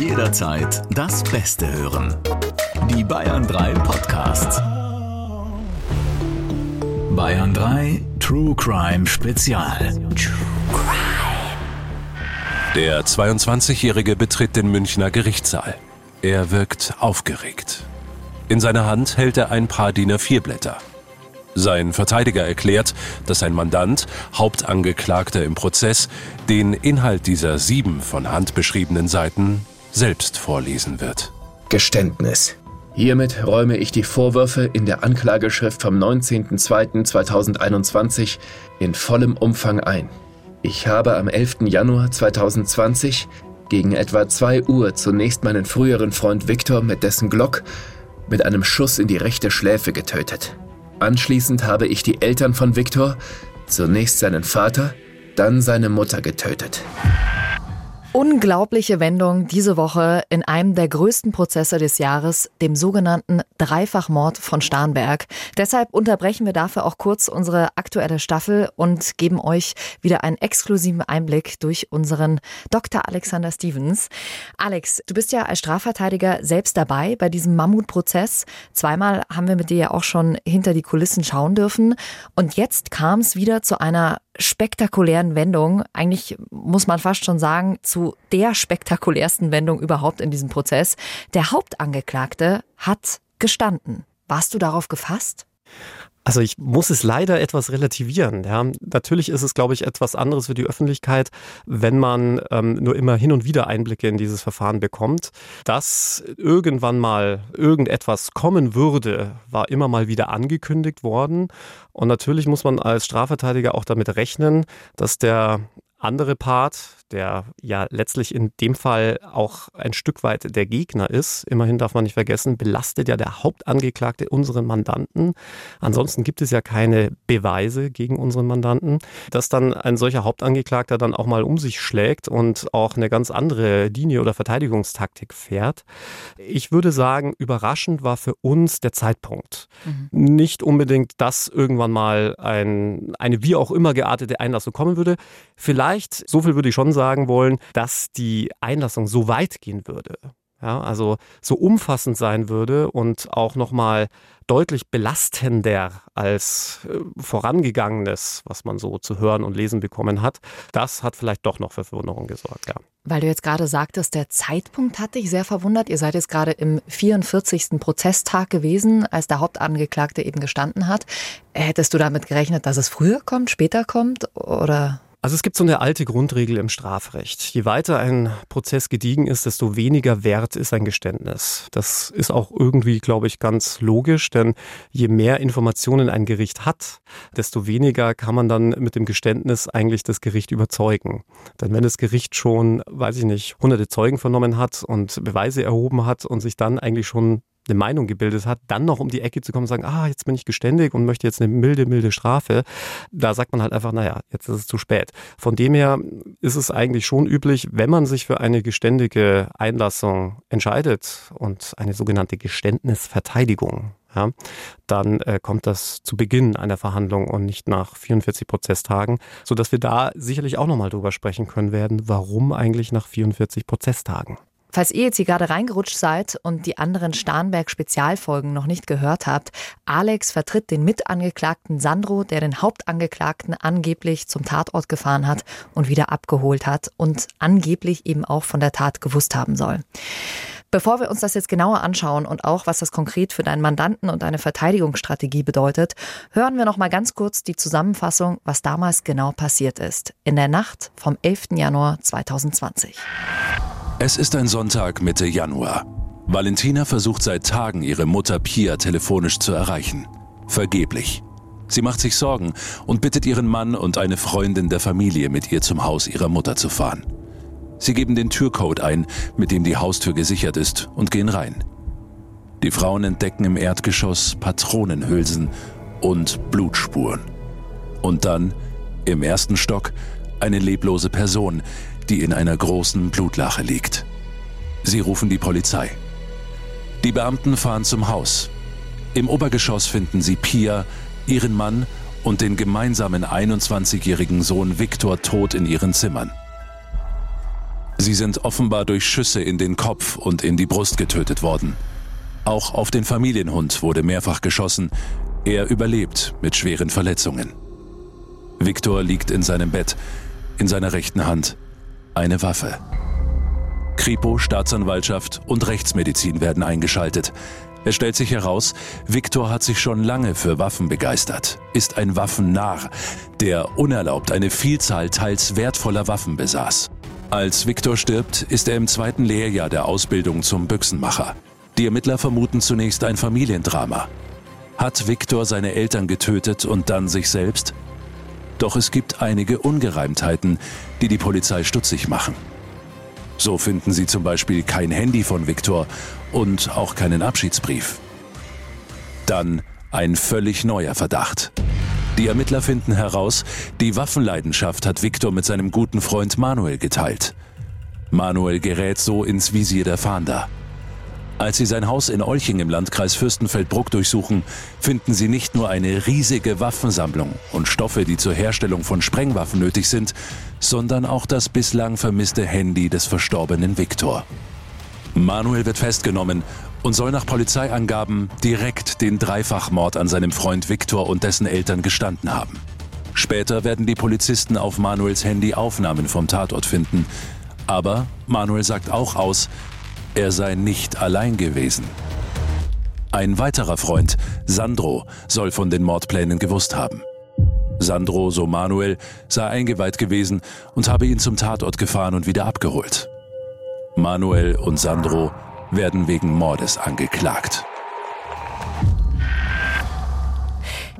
Jederzeit das Beste hören. Die Bayern 3 Podcasts. Bayern 3 True Crime Spezial. Der 22-Jährige betritt den Münchner Gerichtssaal. Er wirkt aufgeregt. In seiner Hand hält er ein paar DIN A4-Blätter. Sein Verteidiger erklärt, dass sein Mandant, Hauptangeklagter im Prozess, den Inhalt dieser sieben von Hand beschriebenen Seiten selbst vorlesen wird. Geständnis. Hiermit räume ich die Vorwürfe in der Anklageschrift vom 19.02.2021 in vollem Umfang ein. Ich habe am 11. Januar 2020 gegen etwa 2 Uhr zunächst meinen früheren Freund Viktor mit dessen Glock mit einem Schuss in die rechte Schläfe getötet. Anschließend habe ich die Eltern von Viktor, zunächst seinen Vater, dann seine Mutter getötet. Unglaubliche Wendung diese Woche in einem der größten Prozesse des Jahres, dem sogenannten Dreifachmord von Starnberg. Deshalb unterbrechen wir dafür auch kurz unsere aktuelle Staffel und geben euch wieder einen exklusiven Einblick durch unseren Dr. Alexander Stevens. Alex, du bist ja als Strafverteidiger selbst dabei bei diesem Mammutprozess. Zweimal haben wir mit dir ja auch schon hinter die Kulissen schauen dürfen. Und jetzt kam es wieder zu einer spektakulären Wendung. Eigentlich muss man fast schon sagen, zu der spektakulärsten Wendung überhaupt in diesem Prozess. Der Hauptangeklagte hat gestanden. Warst du darauf gefasst? Also ich muss es leider etwas relativieren. Ja. Natürlich ist es, glaube ich, etwas anderes für die Öffentlichkeit, wenn man ähm, nur immer hin und wieder Einblicke in dieses Verfahren bekommt. Dass irgendwann mal irgendetwas kommen würde, war immer mal wieder angekündigt worden. Und natürlich muss man als Strafverteidiger auch damit rechnen, dass der andere Part, der ja letztlich in dem Fall auch ein Stück weit der Gegner ist, immerhin darf man nicht vergessen, belastet ja der Hauptangeklagte unseren Mandanten. Ansonsten gibt es ja keine Beweise gegen unseren Mandanten, dass dann ein solcher Hauptangeklagter dann auch mal um sich schlägt und auch eine ganz andere Linie oder Verteidigungstaktik fährt. Ich würde sagen, überraschend war für uns der Zeitpunkt. Mhm. Nicht unbedingt, dass irgendwann mal ein, eine wie auch immer geartete Einlassung kommen würde. Vielleicht, so viel würde ich schon sagen, sagen wollen, dass die Einlassung so weit gehen würde. Ja, also so umfassend sein würde und auch nochmal deutlich belastender als äh, vorangegangenes, was man so zu hören und lesen bekommen hat. Das hat vielleicht doch noch für Verwunderung gesorgt, ja. Weil du jetzt gerade sagtest, der Zeitpunkt hat dich sehr verwundert. Ihr seid jetzt gerade im 44. Prozesstag gewesen, als der Hauptangeklagte eben gestanden hat. Hättest du damit gerechnet, dass es früher kommt, später kommt oder? Also es gibt so eine alte Grundregel im Strafrecht. Je weiter ein Prozess gediegen ist, desto weniger wert ist ein Geständnis. Das ist auch irgendwie, glaube ich, ganz logisch, denn je mehr Informationen ein Gericht hat, desto weniger kann man dann mit dem Geständnis eigentlich das Gericht überzeugen. Denn wenn das Gericht schon, weiß ich nicht, hunderte Zeugen vernommen hat und Beweise erhoben hat und sich dann eigentlich schon eine Meinung gebildet hat, dann noch um die Ecke zu kommen und sagen, ah, jetzt bin ich geständig und möchte jetzt eine milde, milde Strafe, da sagt man halt einfach, naja, jetzt ist es zu spät. Von dem her ist es eigentlich schon üblich, wenn man sich für eine geständige Einlassung entscheidet und eine sogenannte Geständnisverteidigung ja, dann äh, kommt das zu Beginn einer Verhandlung und nicht nach 44 Prozesstagen, sodass wir da sicherlich auch nochmal drüber sprechen können werden, warum eigentlich nach 44 Prozesstagen. Falls ihr jetzt hier gerade reingerutscht seid und die anderen Starnberg-Spezialfolgen noch nicht gehört habt, Alex vertritt den Mitangeklagten Sandro, der den Hauptangeklagten angeblich zum Tatort gefahren hat und wieder abgeholt hat und angeblich eben auch von der Tat gewusst haben soll. Bevor wir uns das jetzt genauer anschauen und auch, was das konkret für deinen Mandanten und deine Verteidigungsstrategie bedeutet, hören wir noch mal ganz kurz die Zusammenfassung, was damals genau passiert ist. In der Nacht vom 11. Januar 2020. Es ist ein Sonntag Mitte Januar. Valentina versucht seit Tagen, ihre Mutter Pia telefonisch zu erreichen. Vergeblich. Sie macht sich Sorgen und bittet ihren Mann und eine Freundin der Familie, mit ihr zum Haus ihrer Mutter zu fahren. Sie geben den Türcode ein, mit dem die Haustür gesichert ist, und gehen rein. Die Frauen entdecken im Erdgeschoss Patronenhülsen und Blutspuren. Und dann, im ersten Stock, eine leblose Person, die in einer großen Blutlache liegt. Sie rufen die Polizei. Die Beamten fahren zum Haus. Im Obergeschoss finden sie Pia, ihren Mann und den gemeinsamen 21-jährigen Sohn Viktor tot in ihren Zimmern. Sie sind offenbar durch Schüsse in den Kopf und in die Brust getötet worden. Auch auf den Familienhund wurde mehrfach geschossen. Er überlebt mit schweren Verletzungen. Viktor liegt in seinem Bett, in seiner rechten Hand eine Waffe. Kripo, Staatsanwaltschaft und Rechtsmedizin werden eingeschaltet. Es stellt sich heraus, Viktor hat sich schon lange für Waffen begeistert, ist ein Waffennarr, der unerlaubt eine Vielzahl teils wertvoller Waffen besaß. Als Viktor stirbt, ist er im zweiten Lehrjahr der Ausbildung zum Büchsenmacher. Die Ermittler vermuten zunächst ein Familiendrama. Hat Viktor seine Eltern getötet und dann sich selbst? Doch es gibt einige Ungereimtheiten, die die Polizei stutzig machen. So finden sie zum Beispiel kein Handy von Viktor und auch keinen Abschiedsbrief. Dann ein völlig neuer Verdacht. Die Ermittler finden heraus, die Waffenleidenschaft hat Viktor mit seinem guten Freund Manuel geteilt. Manuel gerät so ins Visier der Fahnder. Als sie sein Haus in Olching im Landkreis Fürstenfeldbruck durchsuchen, finden sie nicht nur eine riesige Waffensammlung und Stoffe, die zur Herstellung von Sprengwaffen nötig sind, sondern auch das bislang vermisste Handy des verstorbenen Viktor. Manuel wird festgenommen und soll nach Polizeiangaben direkt den Dreifachmord an seinem Freund Viktor und dessen Eltern gestanden haben. Später werden die Polizisten auf Manuels Handy Aufnahmen vom Tatort finden. Aber Manuel sagt auch aus, er sei nicht allein gewesen. Ein weiterer Freund, Sandro, soll von den Mordplänen gewusst haben. Sandro, so Manuel, sei eingeweiht gewesen und habe ihn zum Tatort gefahren und wieder abgeholt. Manuel und Sandro werden wegen Mordes angeklagt.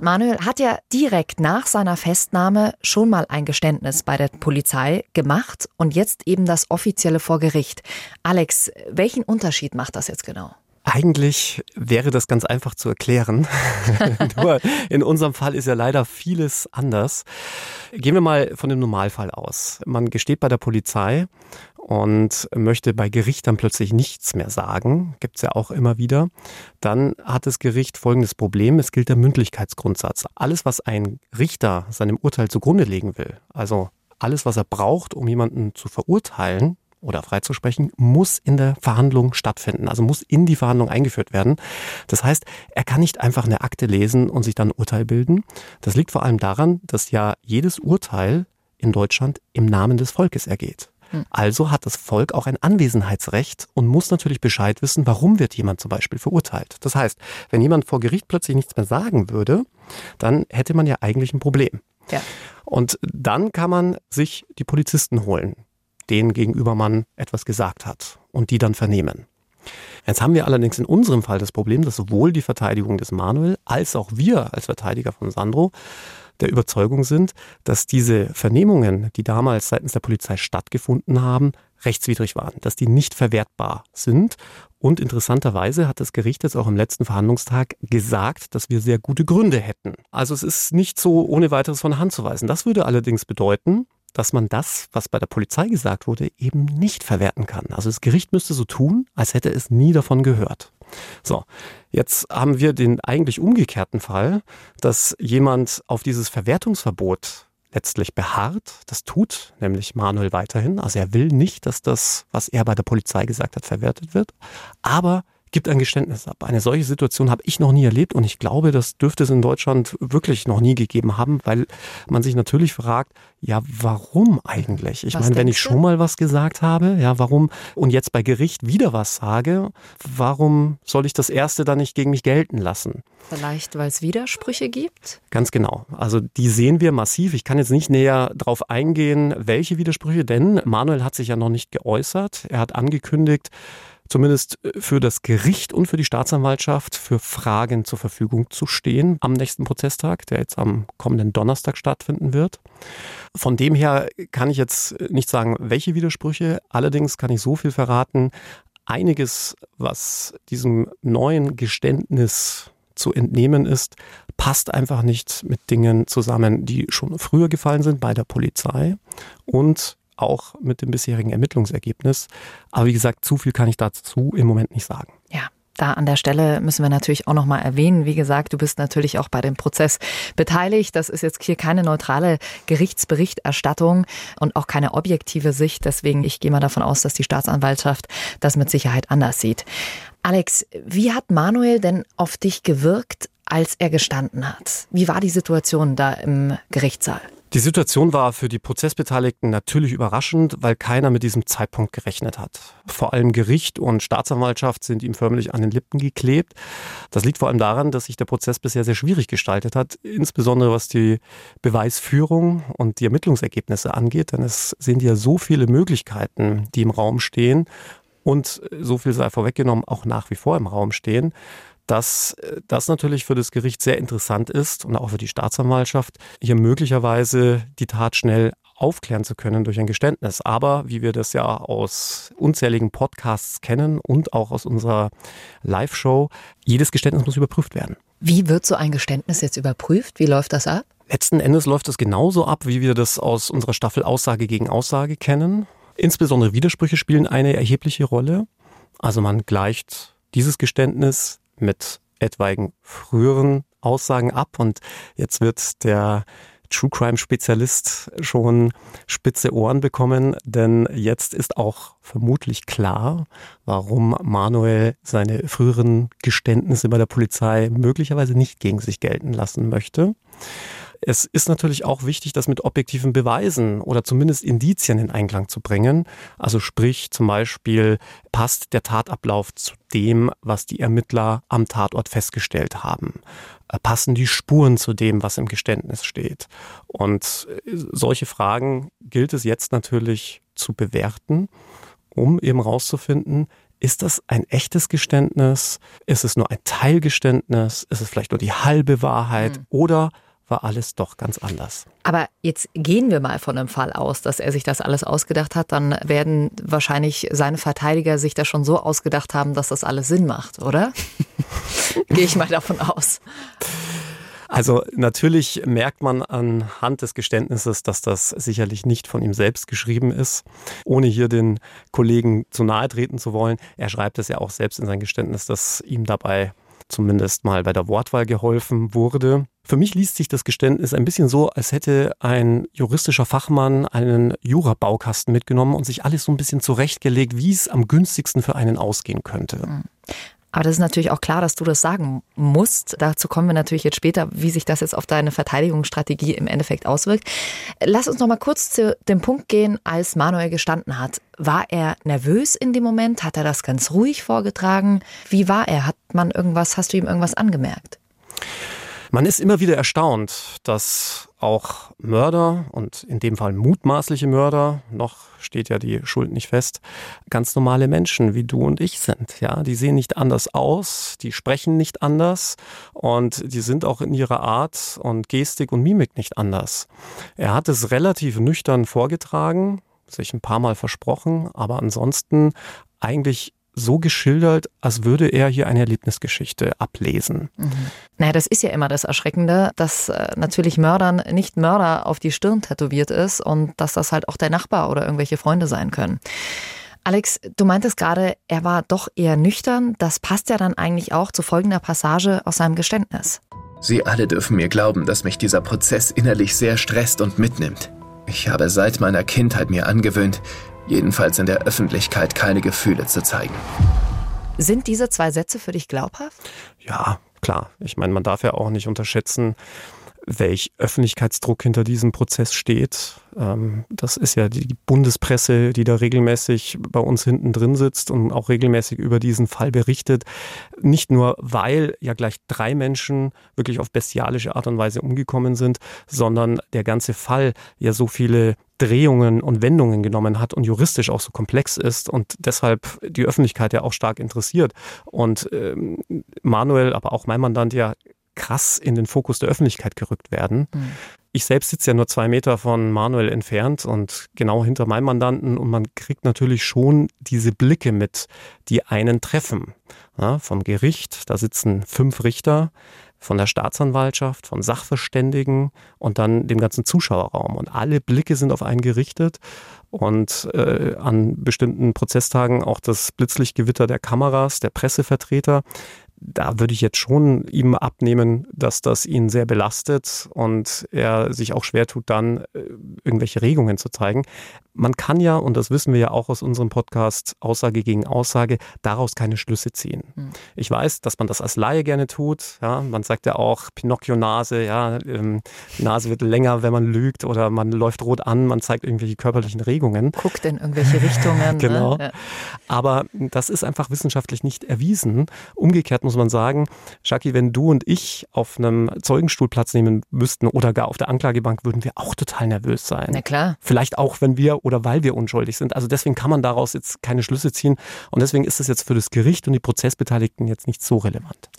Manuel hat ja direkt nach seiner Festnahme schon mal ein Geständnis bei der Polizei gemacht und jetzt eben das offizielle vor Gericht. Alex, welchen Unterschied macht das jetzt genau? Eigentlich wäre das ganz einfach zu erklären. Nur in unserem Fall ist ja leider vieles anders. Gehen wir mal von dem Normalfall aus. Man gesteht bei der Polizei und möchte bei Gericht dann plötzlich nichts mehr sagen, gibt es ja auch immer wieder, dann hat das Gericht folgendes Problem, es gilt der Mündlichkeitsgrundsatz. Alles, was ein Richter seinem Urteil zugrunde legen will, also alles, was er braucht, um jemanden zu verurteilen, oder freizusprechen, muss in der Verhandlung stattfinden, also muss in die Verhandlung eingeführt werden. Das heißt, er kann nicht einfach eine Akte lesen und sich dann ein Urteil bilden. Das liegt vor allem daran, dass ja jedes Urteil in Deutschland im Namen des Volkes ergeht. Hm. Also hat das Volk auch ein Anwesenheitsrecht und muss natürlich Bescheid wissen, warum wird jemand zum Beispiel verurteilt. Das heißt, wenn jemand vor Gericht plötzlich nichts mehr sagen würde, dann hätte man ja eigentlich ein Problem. Ja. Und dann kann man sich die Polizisten holen, denen gegenüber man etwas gesagt hat und die dann vernehmen. Jetzt haben wir allerdings in unserem Fall das Problem, dass sowohl die Verteidigung des Manuel als auch wir als Verteidiger von Sandro der Überzeugung sind, dass diese Vernehmungen, die damals seitens der Polizei stattgefunden haben, rechtswidrig waren, dass die nicht verwertbar sind. Und interessanterweise hat das Gericht jetzt auch am letzten Verhandlungstag gesagt, dass wir sehr gute Gründe hätten. Also es ist nicht so ohne weiteres von der Hand zu weisen. Das würde allerdings bedeuten, dass man das, was bei der Polizei gesagt wurde, eben nicht verwerten kann. Also das Gericht müsste so tun, als hätte es nie davon gehört. So, jetzt haben wir den eigentlich umgekehrten Fall, dass jemand auf dieses Verwertungsverbot letztlich beharrt. Das tut nämlich Manuel weiterhin. Also er will nicht, dass das, was er bei der Polizei gesagt hat, verwertet wird. Aber gibt ein Geständnis ab. Eine solche Situation habe ich noch nie erlebt und ich glaube, das dürfte es in Deutschland wirklich noch nie gegeben haben, weil man sich natürlich fragt, ja, warum eigentlich? Ich meine, wenn ich schon mal was gesagt habe, ja, warum und jetzt bei Gericht wieder was sage, warum soll ich das erste dann nicht gegen mich gelten lassen? Vielleicht, weil es Widersprüche gibt? Ganz genau. Also die sehen wir massiv. Ich kann jetzt nicht näher darauf eingehen, welche Widersprüche, denn Manuel hat sich ja noch nicht geäußert. Er hat angekündigt, zumindest äh, für das Gericht und für die Staatsanwaltschaft für Fragen zur Verfügung zu stehen am nächsten Prozesstag, der jetzt am kommenden Donnerstag stattfinden wird. Von dem her kann ich jetzt nicht sagen, welche Widersprüche. Allerdings kann ich so viel verraten. Einiges, was diesem neuen Geständnis zu entnehmen ist, passt einfach nicht mit Dingen zusammen, die schon früher gefallen sind bei der Polizei und auch mit dem bisherigen Ermittlungsergebnis. Aber wie gesagt, zu viel kann ich dazu im Moment nicht sagen. Ja. Da an der Stelle müssen wir natürlich auch nochmal erwähnen, wie gesagt, du bist natürlich auch bei dem Prozess beteiligt. Das ist jetzt hier keine neutrale Gerichtsberichterstattung und auch keine objektive Sicht. Deswegen, ich gehe mal davon aus, dass die Staatsanwaltschaft das mit Sicherheit anders sieht. Alex, wie hat Manuel denn auf dich gewirkt, als er gestanden hat? Wie war die Situation da im Gerichtssaal? Die Situation war für die Prozessbeteiligten natürlich überraschend, weil keiner mit diesem Zeitpunkt gerechnet hat. Vor allem Gericht und Staatsanwaltschaft sind ihm förmlich an den Lippen geklebt. Das liegt vor allem daran, dass sich der Prozess bisher sehr schwierig gestaltet hat, insbesondere was die Beweisführung und die Ermittlungsergebnisse angeht, denn es sind ja so viele Möglichkeiten, die im Raum stehen und so viel sei vorweggenommen, auch nach wie vor im Raum stehen dass äh, das natürlich für das Gericht sehr interessant ist und auch für die Staatsanwaltschaft, hier möglicherweise die Tat schnell aufklären zu können durch ein Geständnis. Aber wie wir das ja aus unzähligen Podcasts kennen und auch aus unserer Live-Show, jedes Geständnis muss überprüft werden. Wie wird so ein Geständnis jetzt überprüft? Wie läuft das ab? Letzten Endes läuft das genauso ab, wie wir das aus unserer Staffel Aussage gegen Aussage kennen. Insbesondere Widersprüche spielen eine erhebliche Rolle. Also man gleicht dieses Geständnis mit etwaigen früheren Aussagen ab und jetzt wird der True Crime Spezialist schon spitze Ohren bekommen, denn jetzt ist auch vermutlich klar, warum Manuel seine früheren Geständnisse bei der Polizei möglicherweise nicht gegen sich gelten lassen möchte. Es ist natürlich auch wichtig, das mit objektiven Beweisen oder zumindest Indizien in Einklang zu bringen. Also sprich zum Beispiel, passt der Tatablauf zu dem, was die Ermittler am Tatort festgestellt haben? Äh, passen die Spuren zu dem, was im Geständnis steht? Und äh, solche Fragen gilt es jetzt natürlich zu bewerten, um eben rauszufinden, ist das ein echtes Geständnis? Ist es nur ein Teilgeständnis? Ist es vielleicht nur die halbe Wahrheit? Mhm. Oder war alles doch ganz anders. Aber jetzt gehen wir mal von dem Fall aus, dass er sich das alles ausgedacht hat. Dann werden wahrscheinlich seine Verteidiger sich das schon so ausgedacht haben, dass das alles Sinn macht, oder? Gehe ich mal davon aus. Also natürlich merkt man anhand des Geständnisses, dass das sicherlich nicht von ihm selbst geschrieben ist, ohne hier den Kollegen zu nahe treten zu wollen. Er schreibt es ja auch selbst in sein Geständnis, dass ihm dabei zumindest mal bei der Wortwahl geholfen wurde. Für mich liest sich das Geständnis ein bisschen so, als hätte ein juristischer Fachmann einen Jura-Baukasten mitgenommen und sich alles so ein bisschen zurechtgelegt, wie es am günstigsten für einen ausgehen könnte. Aber das ist natürlich auch klar, dass du das sagen musst. Dazu kommen wir natürlich jetzt später, wie sich das jetzt auf deine Verteidigungsstrategie im Endeffekt auswirkt. Lass uns noch mal kurz zu dem Punkt gehen, als Manuel gestanden hat. War er nervös in dem Moment? Hat er das ganz ruhig vorgetragen? Wie war er? Hat man irgendwas, hast du ihm irgendwas angemerkt? Man ist immer wieder erstaunt, dass auch Mörder und in dem Fall mutmaßliche Mörder, noch steht ja die Schuld nicht fest, ganz normale Menschen wie du und ich sind. Ja, die sehen nicht anders aus, die sprechen nicht anders und die sind auch in ihrer Art und Gestik und Mimik nicht anders. Er hat es relativ nüchtern vorgetragen, sich ein paar Mal versprochen, aber ansonsten eigentlich so geschildert, als würde er hier eine Erlebnisgeschichte ablesen. Mhm. Naja, das ist ja immer das Erschreckende, dass äh, natürlich Mördern nicht Mörder auf die Stirn tätowiert ist und dass das halt auch der Nachbar oder irgendwelche Freunde sein können. Alex, du meintest gerade, er war doch eher nüchtern. Das passt ja dann eigentlich auch zu folgender Passage aus seinem Geständnis. Sie alle dürfen mir glauben, dass mich dieser Prozess innerlich sehr stresst und mitnimmt. Ich habe seit meiner Kindheit mir angewöhnt, jedenfalls in der Öffentlichkeit keine Gefühle zu zeigen. Sind diese zwei Sätze für dich glaubhaft? Ja, klar. Ich meine, man darf ja auch nicht unterschätzen, welch Öffentlichkeitsdruck hinter diesem Prozess steht. Ähm, das ist ja die Bundespresse, die da regelmäßig bei uns hinten drin sitzt und auch regelmäßig über diesen Fall berichtet. Nicht nur, weil ja gleich drei Menschen wirklich auf bestialische Art und Weise umgekommen sind, sondern der ganze Fall ja so viele Drehungen und Wendungen genommen hat und juristisch auch so komplex ist und deshalb die Öffentlichkeit ja auch stark interessiert. Und ähm, Manuel, aber auch mein Mandant ja krass in den Fokus der Öffentlichkeit gerückt werden. Mhm. Ich selbst sitze ja nur zwei Meter von Manuel entfernt und genau hinter meinem Mandanten und man kriegt natürlich schon diese Blicke mit, die einen treffen. Ja, vom Gericht, da sitzen fünf Richter. von der Staatsanwaltschaft, von Sachverständigen und dann dem ganzen Zuschauerraum. Und alle Blicke sind auf einen gerichtet und äh, an bestimmten Prozesstagen auch das Blitzlichtgewitter der Kameras, der Pressevertreter da würde ich jetzt schon ihm abnehmen, dass das ihn sehr belastet und er sich auch schwer tut, dann äh, irgendwelche Regungen zu zeigen. Man kann ja, und das wissen wir ja auch aus unserem Podcast, Aussage gegen Aussage, daraus keine Schlüsse ziehen. Mhm. Ich weiß, dass man das als Laie gerne tut. Ja, man sagt ja auch Pinocchio-Nase, ja, ähm, die Nase wird länger, wenn man lügt oder man läuft rot an, man zeigt irgendwelche körperlichen Regungen. Guckt in irgendwelche Richtungen. Ne? genau. Ne? Ja. Aber das ist einfach wissenschaftlich nicht erwiesen. Umgekehrt muss man sagen, Shaki, wenn du und ich auf einem Zeugenstuhl Platz nehmen müssten oder gar auf der Anklagebank, würden wir auch total nervös sein. Na klar. Vielleicht auch, wenn wir oder weil wir unschuldig sind. Also deswegen kann man daraus jetzt keine Schlüsse ziehen und deswegen ist es jetzt für das Gericht und die Prozessbeteiligten jetzt nicht so relevant.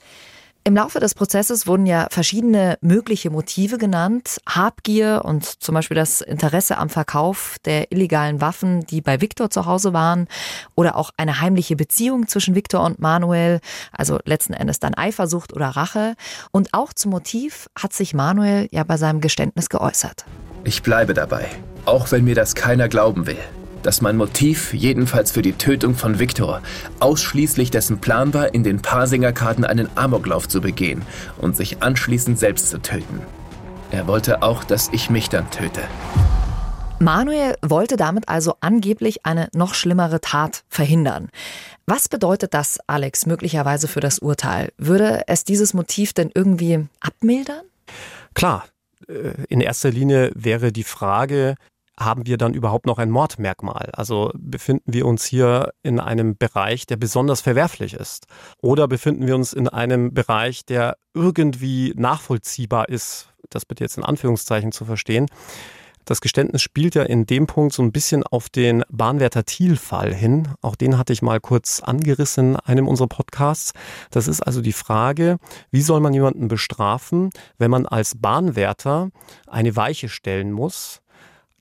Im Laufe des Prozesses wurden ja verschiedene mögliche Motive genannt. Habgier und zum Beispiel das Interesse am Verkauf der illegalen Waffen, die bei Viktor zu Hause waren. Oder auch eine heimliche Beziehung zwischen Viktor und Manuel. Also letzten Endes dann Eifersucht oder Rache. Und auch zum Motiv hat sich Manuel ja bei seinem Geständnis geäußert. Ich bleibe dabei, auch wenn mir das keiner glauben will dass mein Motiv, jedenfalls für die Tötung von Viktor, ausschließlich dessen Plan war, in den Parsinger-Karten einen Amoklauf zu begehen und sich anschließend selbst zu töten. Er wollte auch, dass ich mich dann töte. Manuel wollte damit also angeblich eine noch schlimmere Tat verhindern. Was bedeutet das, Alex, möglicherweise für das Urteil? Würde es dieses Motiv denn irgendwie abmildern? Klar, äh, in erster Linie wäre die Frage, haben wir dann überhaupt noch ein Mordmerkmal? Also befinden wir uns hier in einem Bereich, der besonders verwerflich ist? Oder befinden wir uns in einem Bereich, der irgendwie nachvollziehbar ist? Das bitte jetzt in Anführungszeichen zu verstehen. Das Geständnis spielt ja in dem Punkt so ein bisschen auf den Bahnwärter Thiel-Fall hin. Auch den hatte ich mal kurz angerissen in einem unserer Podcasts. Das ist also die Frage, wie soll man jemanden bestrafen, wenn man als Bahnwärter eine Weiche stellen muss,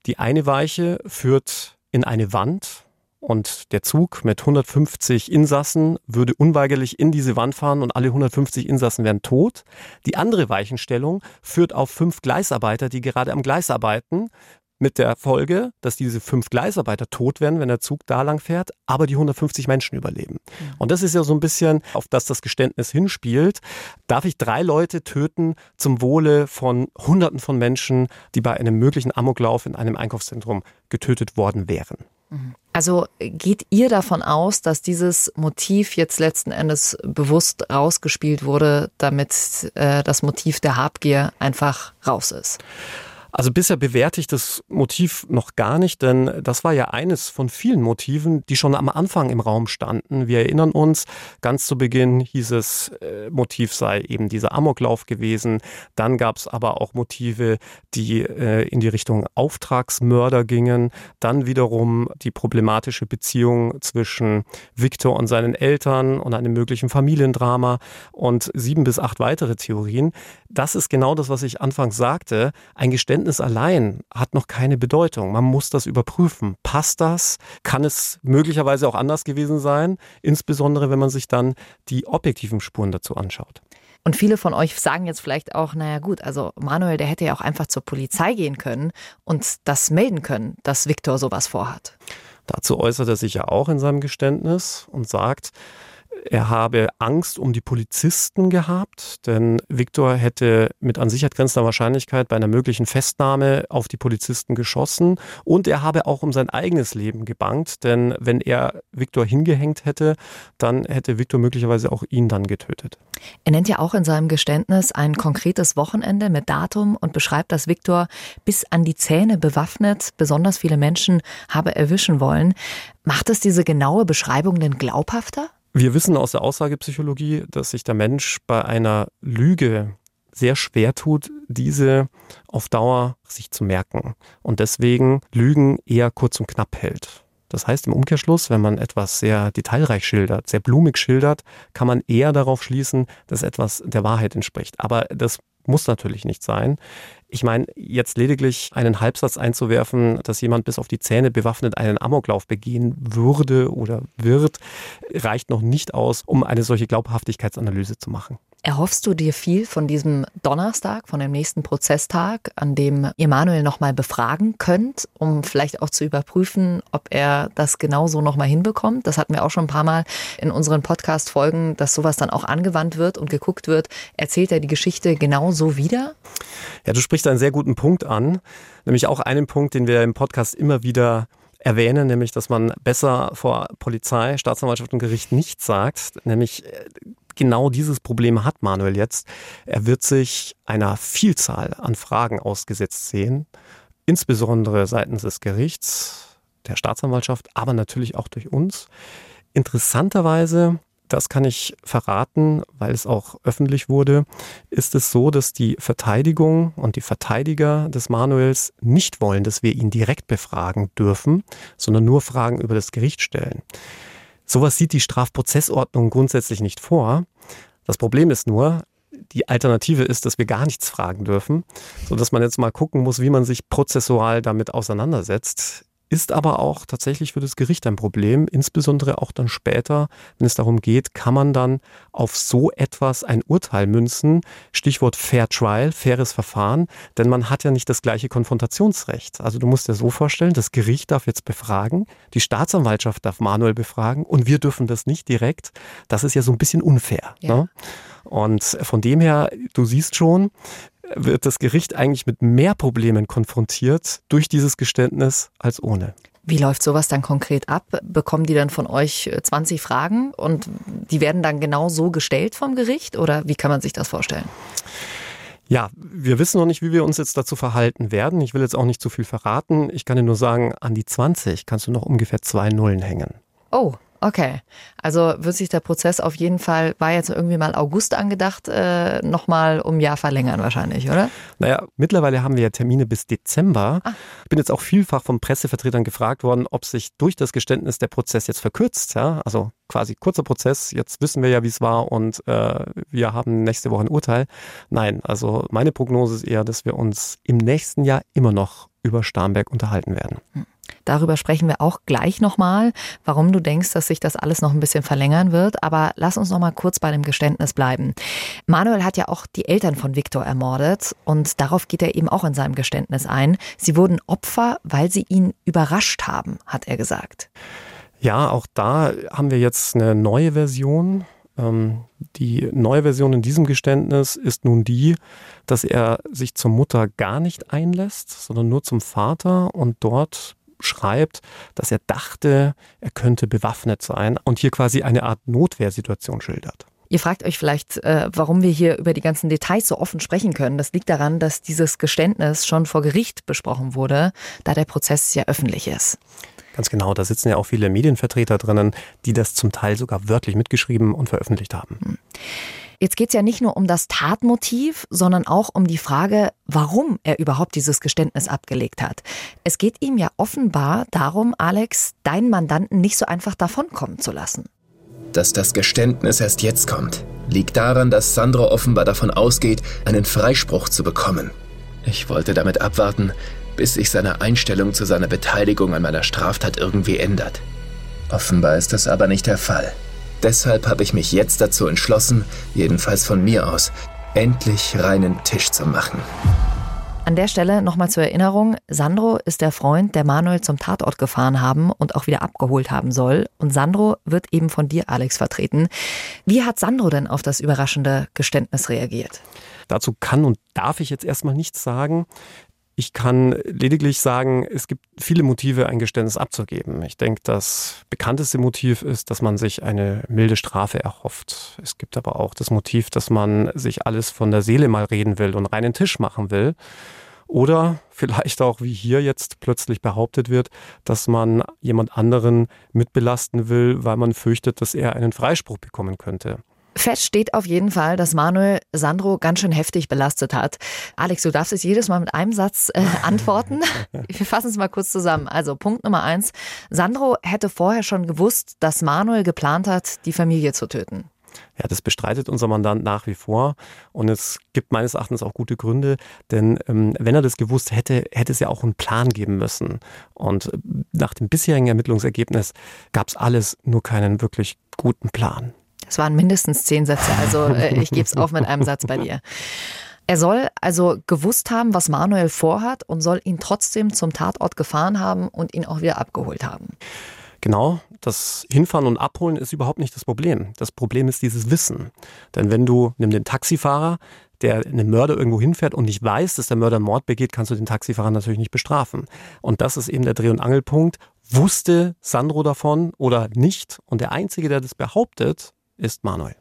die eine Weiche führt in eine Wand und der Zug mit 150 Insassen würde unweigerlich in diese Wand fahren und alle 150 Insassen wären tot. Die andere Weichenstellung führt auf fünf Gleisarbeiter, die gerade am Gleis arbeiten, mit der Folge, dass diese fünf Gleisarbeiter tot werden, wenn der Zug da lang fährt, aber die 150 Menschen überleben. Mhm. Und das ist ja so ein bisschen, auf das das Geständnis hinspielt. Darf ich drei Leute töten zum Wohle von Hunderten von Menschen, die bei einem möglichen Amoklauf in einem Einkaufszentrum getötet worden wären? Mhm. Also geht ihr davon aus, dass dieses Motiv jetzt letzten Endes bewusst rausgespielt wurde, damit äh, das Motiv der Habgier einfach raus ist? Also bisher bewerte ich das Motiv noch gar nicht, denn das war ja eines von vielen Motiven, die schon am Anfang im Raum standen. Wir erinnern uns, ganz zu Beginn hieß es, äh, Motiv sei eben dieser Amoklauf gewesen. Dann gab es aber auch Motive, die äh, in die Richtung Auftragsmörder gingen. Dann wiederum die problematische Beziehung zwischen Viktor und seinen Eltern und einem möglichen Familiendrama und sieben bis acht weitere Theorien. Das ist genau das, was ich anfangs sagte. Ein Geständnis Geständnis allein hat noch keine Bedeutung. Man muss das überprüfen. Passt das? Kann es möglicherweise auch anders gewesen sein? Insbesondere, wenn man sich dann die objektiven Spuren dazu anschaut. Und viele von euch sagen jetzt vielleicht auch, naja gut, also Manuel, der hätte ja auch einfach zur Polizei gehen können und das melden können, dass Viktor sowas vorhat. Dazu äußert er sich ja auch in seinem Geständnis und sagt, er habe Angst um die Polizisten gehabt, denn Viktor hätte mit an Sicherheit grenzender Wahrscheinlichkeit bei einer möglichen Festnahme auf die Polizisten geschossen und er habe auch um sein eigenes Leben gebangt, denn wenn er Viktor hingehängt hätte, dann hätte Viktor möglicherweise auch ihn dann getötet. Er nennt ja auch in seinem Geständnis ein konkretes Wochenende mit Datum und beschreibt, dass Viktor bis an die Zähne bewaffnet besonders viele Menschen habe erwischen wollen. Macht es diese genaue Beschreibung denn glaubhafter? Wir wissen aus der Aussagepsychologie, dass sich der Mensch bei einer Lüge sehr schwer tut, diese auf Dauer sich zu merken und deswegen Lügen eher kurz und knapp hält. Das heißt im Umkehrschluss, wenn man etwas sehr detailreich schildert, sehr blumig schildert, kann man eher darauf schließen, dass etwas der Wahrheit entspricht. Aber das muss natürlich nicht sein. Ich meine, jetzt lediglich einen Halbsatz einzuwerfen, dass jemand bis auf die Zähne bewaffnet einen Amoklauf begehen würde oder wird, reicht noch nicht aus, um eine solche Glaubhaftigkeitsanalyse zu machen. Erhoffst du dir viel von diesem Donnerstag, von dem nächsten Prozesstag, an dem ihr Manuel nochmal befragen könnt, um vielleicht auch zu überprüfen, ob er das genauso nochmal hinbekommt? Das hatten wir auch schon ein paar Mal in unseren Podcast-Folgen, dass sowas dann auch angewandt wird und geguckt wird, erzählt er die Geschichte genauso wieder? Ja, du sprichst einen sehr guten Punkt an, nämlich auch einen Punkt, den wir im Podcast immer wieder erwähnen, nämlich dass man besser vor Polizei, Staatsanwaltschaft und Gericht nichts sagt, nämlich äh, genau dieses Problem hat Manuel jetzt. Er wird sich einer Vielzahl an Fragen ausgesetzt sehen, insbesondere seitens des Gerichts, der Staatsanwaltschaft, aber natürlich auch durch uns. Interessanterweise das kann ich verraten, weil es auch öffentlich wurde, ist es so, dass die Verteidigung und die Verteidiger des Manuels nicht wollen, dass wir ihn direkt befragen dürfen, sondern nur Fragen über das Gericht stellen. Sowas sieht die Strafprozessordnung grundsätzlich nicht vor. Das Problem ist nur, die Alternative ist, dass wir gar nichts fragen dürfen, so dass man jetzt mal gucken muss, wie man sich prozessual damit auseinandersetzt ist aber auch tatsächlich für das Gericht ein Problem, insbesondere auch dann später, wenn es darum geht, kann man dann auf so etwas ein Urteil münzen, Stichwort Fair Trial, faires Verfahren, denn man hat ja nicht das gleiche Konfrontationsrecht. Also du musst dir so vorstellen, das Gericht darf jetzt befragen, die Staatsanwaltschaft darf Manuel befragen und wir dürfen das nicht direkt. Das ist ja so ein bisschen unfair. Ja. Ne? Und von dem her, du siehst schon, wird das Gericht eigentlich mit mehr Problemen konfrontiert durch dieses Geständnis als ohne. Wie läuft sowas dann konkret ab? Bekommen die dann von euch 20 äh, Fragen und die werden dann genau so gestellt vom Gericht oder wie kann man sich das vorstellen? Ja, wir wissen noch nicht, wie wir uns jetzt dazu verhalten werden. Ich will jetzt auch nicht zu viel verraten. Ich kann dir nur sagen, an die 20 kannst du noch ungefähr zwei Nullen hängen. Oh, Okay, also wird sich der Prozess auf jeden Fall, war jetzt irgendwie mal August angedacht, äh, nochmal um ein Jahr verlängern wahrscheinlich, oder? Naja, mittlerweile haben wir ja Termine bis Dezember. Ah. Ich bin jetzt auch vielfach von Pressevertretern gefragt worden, ob sich durch das Geständnis der Prozess jetzt verkürzt. Ja? Also quasi kurzer Prozess, jetzt wissen wir ja, wie es war und äh, wir haben nächste Woche ein Urteil. Nein, also meine Prognose ist eher, dass wir uns im nächsten Jahr immer noch über Starnberg unterhalten werden. Hm. Darüber sprechen wir auch gleich nochmal, warum du denkst, dass sich das alles noch ein bisschen verlängern wird. Aber lass uns nochmal kurz bei dem Geständnis bleiben. Manuel hat ja auch die Eltern von Viktor ermordet und darauf geht er eben auch in seinem Geständnis ein. Sie wurden Opfer, weil sie ihn überrascht haben, hat er gesagt. Ja, auch da haben wir jetzt eine neue Version. Ähm, die neue Version in diesem Geständnis ist nun die, dass er sich zur Mutter gar nicht einlässt, sondern nur zum Vater und dort schreibt, dass er dachte, er könnte bewaffnet sein und hier quasi eine Art Notwehrsituation schildert. Ihr fragt euch vielleicht, äh, warum wir hier über die ganzen Details so offen sprechen können. Das liegt daran, dass dieses Geständnis schon vor Gericht besprochen wurde, da der Prozess ja öffentlich ist. Ganz genau, da sitzen ja auch viele Medienvertreter drinnen, die das zum Teil sogar wörtlich mitgeschrieben und veröffentlicht haben. Hm. Jetzt geht es ja nicht nur um das Tatmotiv, sondern auch um die Frage, warum er überhaupt dieses Geständnis abgelegt hat. Es geht ihm ja offenbar darum, Alex, deinen Mandanten nicht so einfach davonkommen zu lassen. Dass das Geständnis erst jetzt kommt, liegt daran, dass Sandro offenbar davon ausgeht, einen Freispruch zu bekommen. Ich wollte damit abwarten, bis sich seine Einstellung zu seiner Beteiligung an meiner Straftat irgendwie ändert. Offenbar ist das aber nicht der Fall. Deshalb habe ich mich jetzt dazu entschlossen, jedenfalls von mir aus, endlich reinen Tisch zu machen. An der Stelle nochmal zur Erinnerung, Sandro ist der Freund, der Manuel zum Tatort gefahren haben und auch wieder abgeholt haben soll. Und Sandro wird eben von dir, Alex, vertreten. Wie hat Sandro denn auf das überraschende Geständnis reagiert? Dazu kann und darf ich jetzt erstmal nichts sagen. Ich kann lediglich sagen, es gibt viele Motive, ein Geständnis abzugeben. Ich denke, das bekannteste Motiv ist, dass man sich eine milde Strafe erhofft. Es gibt aber auch das Motiv, dass man sich alles von der Seele mal reden will und reinen Tisch machen will. Oder vielleicht auch, wie hier jetzt plötzlich behauptet wird, dass man jemand anderen mitbelasten will, weil man fürchtet, dass er einen Freispruch bekommen könnte. Fest steht auf jeden Fall, dass Manuel Sandro ganz schön heftig belastet hat. Alex, du darfst es jedes Mal mit einem Satz äh, antworten. Wir fassen es mal kurz zusammen. Also Punkt Nummer eins. Sandro hätte vorher schon gewusst, dass Manuel geplant hat, die Familie zu töten. Ja, das bestreitet unser Mandant nach wie vor. Und es gibt meines Erachtens auch gute Gründe, denn ähm, wenn er das gewusst hätte, hätte es ja auch einen Plan geben müssen. Und äh, nach dem bisherigen Ermittlungsergebnis gab es alles, nur keinen wirklich guten Plan. Es waren mindestens zehn Sätze, also äh, ich gebe es auf mit einem Satz bei dir. Er soll also gewusst haben, was Manuel vorhat und soll ihn trotzdem zum Tatort gefahren haben und ihn auch wieder abgeholt haben. Genau, das Hinfahren und Abholen ist überhaupt nicht das Problem. Das Problem ist dieses Wissen. Denn wenn du, nimm den Taxifahrer, der einen Mörder irgendwo hinfährt und nicht weiß, dass der Mörder Mord begeht, kannst du den Taxifahrer natürlich nicht bestrafen. Und das ist eben der Dreh- und Angelpunkt. Wusste Sandro davon oder nicht? Und der Einzige, der das behauptet, ist Manuel.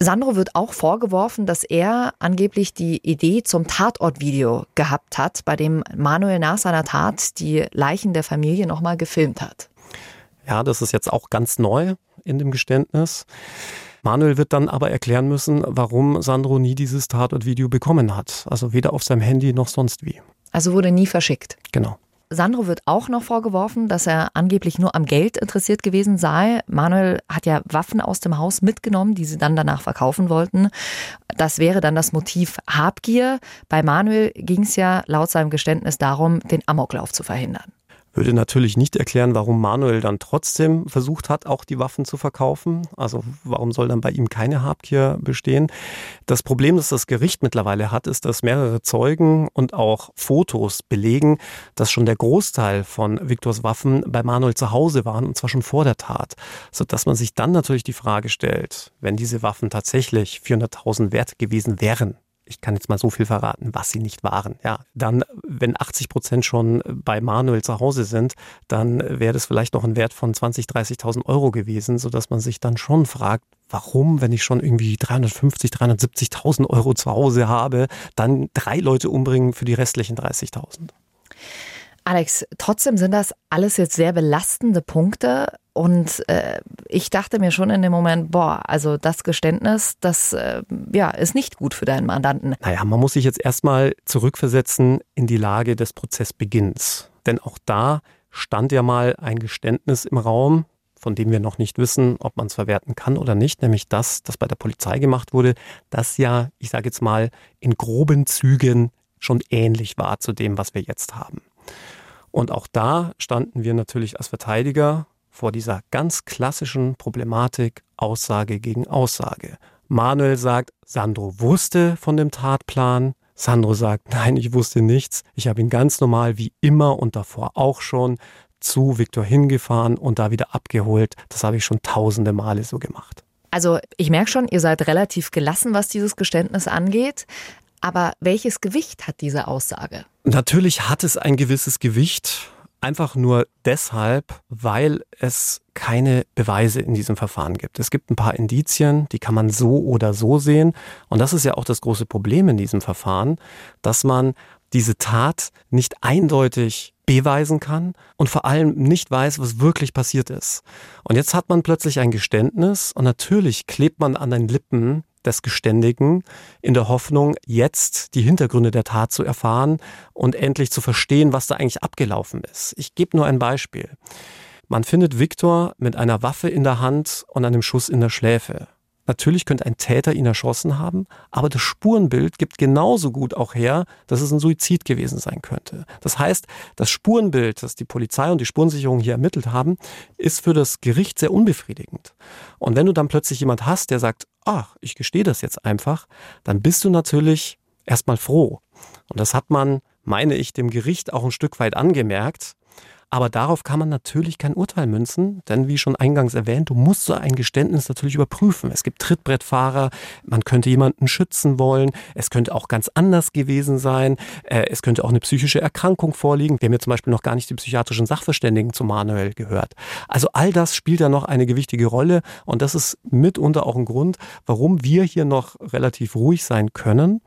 Sandro wird auch vorgeworfen, dass er angeblich die Idee zum Tatortvideo gehabt hat, bei dem Manuel nach seiner Tat die Leichen der Familie nochmal gefilmt hat. Ja, das ist jetzt auch ganz neu in dem Geständnis. Manuel wird dann aber erklären müssen, warum Sandro nie dieses Tatortvideo bekommen hat. Also weder auf seinem Handy noch sonst wie. Also wurde nie verschickt. Genau. Sandro wird auch noch vorgeworfen, dass er angeblich nur am Geld interessiert gewesen sei. Manuel hat ja Waffen aus dem Haus mitgenommen, die sie dann danach verkaufen wollten. Das wäre dann das Motiv Habgier. Bei Manuel ging es ja laut seinem Geständnis darum, den Amoklauf zu verhindern würde natürlich nicht erklären, warum Manuel dann trotzdem versucht hat, auch die Waffen zu verkaufen. Also warum soll dann bei ihm keine Habgier bestehen? Das Problem, das das Gericht mittlerweile hat, ist, dass mehrere Zeugen und auch Fotos belegen, dass schon der Großteil von Viktors Waffen bei Manuel zu Hause waren, und zwar schon vor der Tat. Sodass man sich dann natürlich die Frage stellt, wenn diese Waffen tatsächlich 400.000 wert gewesen wären, ich kann jetzt mal so viel verraten, was sie nicht waren. Ja, dann, wenn 80 Prozent schon bei Manuel zu Hause sind, dann wäre das vielleicht noch ein Wert von 20, 30.000 Euro gewesen, so dass man sich dann schon fragt, warum, wenn ich schon irgendwie 350, 370.000 Euro zu Hause habe, dann drei Leute umbringen für die restlichen 30.000. Alex, trotzdem sind das alles jetzt sehr belastende Punkte. Und äh, ich dachte mir schon in dem Moment, boah, also das Geständnis, das äh, ja, ist nicht gut für deinen Mandanten. Naja, man muss sich jetzt erstmal zurückversetzen in die Lage des Prozessbeginns. Denn auch da stand ja mal ein Geständnis im Raum, von dem wir noch nicht wissen, ob man es verwerten kann oder nicht, nämlich das, das bei der Polizei gemacht wurde, das ja, ich sage jetzt mal, in groben Zügen schon ähnlich war zu dem, was wir jetzt haben. Und auch da standen wir natürlich als Verteidiger vor dieser ganz klassischen Problematik Aussage gegen Aussage. Manuel sagt, Sandro wusste von dem Tatplan. Sandro sagt, nein, ich wusste nichts. Ich habe ihn ganz normal wie immer und davor auch schon zu Viktor hingefahren und da wieder abgeholt. Das habe ich schon tausende Male so gemacht. Also ich merke schon, ihr seid relativ gelassen, was dieses Geständnis angeht. Aber welches Gewicht hat diese Aussage? Natürlich hat es ein gewisses Gewicht. Einfach nur deshalb, weil es keine Beweise in diesem Verfahren gibt. Es gibt ein paar Indizien, die kann man so oder so sehen. Und das ist ja auch das große Problem in diesem Verfahren, dass man diese Tat nicht eindeutig beweisen kann und vor allem nicht weiß, was wirklich passiert ist. Und jetzt hat man plötzlich ein Geständnis und natürlich klebt man an den Lippen des Geständigen in der Hoffnung, jetzt die Hintergründe der Tat zu erfahren und endlich zu verstehen, was da eigentlich abgelaufen ist. Ich gebe nur ein Beispiel. Man findet Viktor mit einer Waffe in der Hand und einem Schuss in der Schläfe. Natürlich könnte ein Täter ihn erschossen haben, aber das Spurenbild gibt genauso gut auch her, dass es ein Suizid gewesen sein könnte. Das heißt, das Spurenbild, das die Polizei und die Spurensicherung hier ermittelt haben, ist für das Gericht sehr unbefriedigend. Und wenn du dann plötzlich jemand hast, der sagt, ach, ich gestehe das jetzt einfach, dann bist du natürlich erstmal froh. Und das hat man, meine ich, dem Gericht auch ein Stück weit angemerkt, aber darauf kann man natürlich kein Urteil münzen, denn wie schon eingangs erwähnt, du musst so ein Geständnis natürlich überprüfen. Es gibt Trittbrettfahrer, man könnte jemanden schützen wollen, es könnte auch ganz anders gewesen sein, äh, es könnte auch eine psychische Erkrankung vorliegen. Wir haben ja zum Beispiel noch gar nicht die psychiatrischen Sachverständigen zu Manuel gehört. Also all das spielt da noch eine gewichtige Rolle und das ist mitunter auch ein Grund, warum wir hier noch relativ ruhig sein können.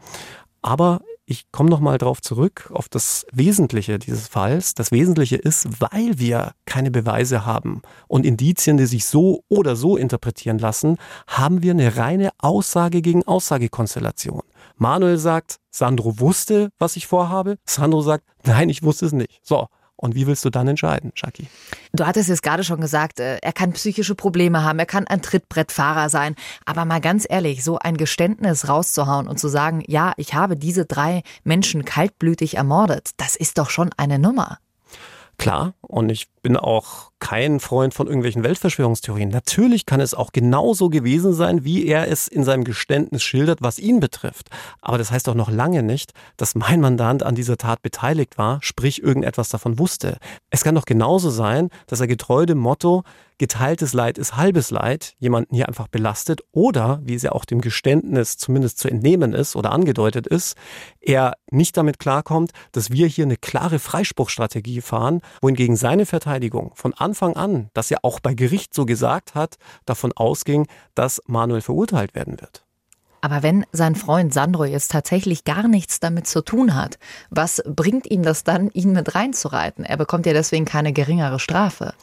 Aber ich komme noch mal drauf zurück auf das Wesentliche dieses Falls. Das Wesentliche ist, weil wir keine Beweise haben und Indizien, die sich so oder so interpretieren lassen, haben wir eine reine Aussage gegen Aussagekonstellation. Manuel sagt, Sandro wusste, was ich vorhabe. Sandro sagt, nein, ich wusste es nicht. So, und wie willst du dann entscheiden, Jackie? Du hattest jetzt gerade schon gesagt, äh, er kann psychische Probleme haben, er kann ein Trittbrettfahrer sein. Aber mal ganz ehrlich, so ein Geständnis rauszuhauen und zu sagen, ja, ich habe diese drei Menschen kaltblütig ermordet, das ist doch schon eine Nummer. Klar, und ich bin auch kein Freund von irgendwelchen Weltverschwörungstheorien. Natürlich kann es auch genauso gewesen sein, wie er es in seinem Geständnis schildert, was ihn betrifft. Aber das heißt doch noch lange nicht, dass mein Mandant an dieser Tat beteiligt war, sprich irgendetwas davon wusste. Es kann doch genauso sein, dass er getreu dem Motto, geteiltes Leid ist halbes Leid, jemanden hier einfach belastet oder, wie es ja auch dem Geständnis zumindest zu entnehmen ist oder angedeutet ist, er nicht damit klarkommt, dass wir hier eine klare Freispruchstrategie fahren, wohingegen seine Verteidigung von Anfang an, das ja auch bei Gericht so gesagt hat, davon ausging, dass Manuel verurteilt werden wird. Aber wenn sein Freund Sandro jetzt tatsächlich gar nichts damit zu tun hat, was bringt ihm das dann, ihn mit reinzureiten? Er bekommt ja deswegen keine geringere Strafe.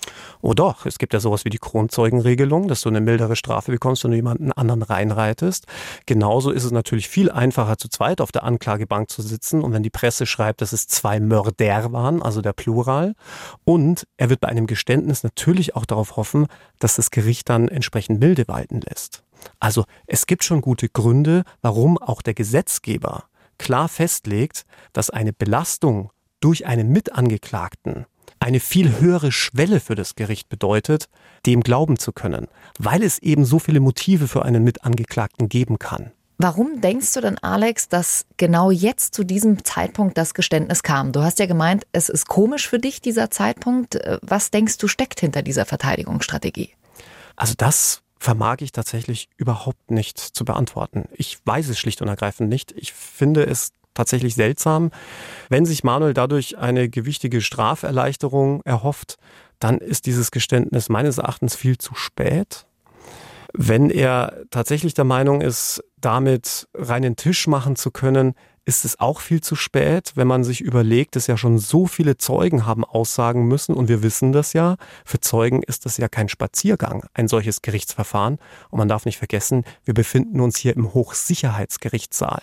Oh doch, es gibt ja sowas wie die Kronzeugenregelung, dass du eine mildere Strafe bekommst, wenn du jemanden anderen reinreitest. Genauso ist es natürlich viel einfacher, zu zweit auf der Anklagebank zu sitzen und wenn die Presse schreibt, dass es zwei Mörder waren, also der Plural. Und er wird bei einem Geständnis natürlich auch darauf hoffen, dass das Gericht dann entsprechend milde walten lässt. Also es gibt schon gute Gründe, warum auch der Gesetzgeber klar festlegt, dass eine Belastung durch einen Mitangeklagten eine viel höhere Schwelle für das Gericht bedeutet, dem glauben zu können, weil es eben so viele Motive für einen Mitangeklagten geben kann. Warum denkst du denn, Alex, dass genau jetzt zu diesem Zeitpunkt das Geständnis kam? Du hast ja gemeint, es ist komisch für dich, dieser Zeitpunkt. Was denkst du steckt hinter dieser Verteidigungsstrategie? Also das vermag ich tatsächlich überhaupt nicht zu beantworten. Ich weiß es schlicht und ergreifend nicht. Ich finde es tatsächlich seltsam. Wenn sich Manuel dadurch eine gewichtige Straferleichterung erhofft, dann ist dieses Geständnis meines Erachtens viel zu spät. Wenn er tatsächlich der Meinung ist, damit reinen Tisch machen zu können, ist es auch viel zu spät, wenn man sich überlegt, dass ja schon so viele Zeugen haben aussagen müssen und wir wissen das ja. Für Zeugen ist das ja kein Spaziergang, ein solches Gerichtsverfahren. Und man darf nicht vergessen, wir befinden uns hier im Hochsicherheitsgerichtssaal.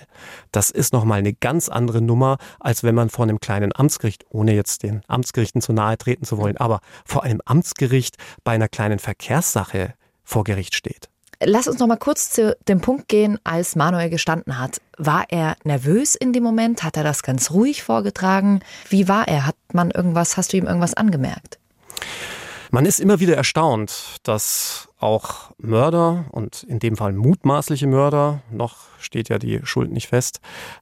Das ist nochmal eine ganz andere Nummer, als wenn man vor einem kleinen Amtsgericht, ohne jetzt den Amtsgerichten zu nahe treten zu wollen, aber vor einem Amtsgericht bei einer kleinen Verkehrssache vor Gericht steht. Lass uns noch mal kurz zu dem Punkt gehen, als Manuel gestanden hat. War er nervös in dem Moment? Hat er das ganz ruhig vorgetragen? Wie war er? Hat man irgendwas, hast du ihm irgendwas angemerkt? Man ist immer wieder erstaunt, dass auch Mörder und in dem Fall mutmaßliche Mörder, noch steht ja die Schuld nicht fest,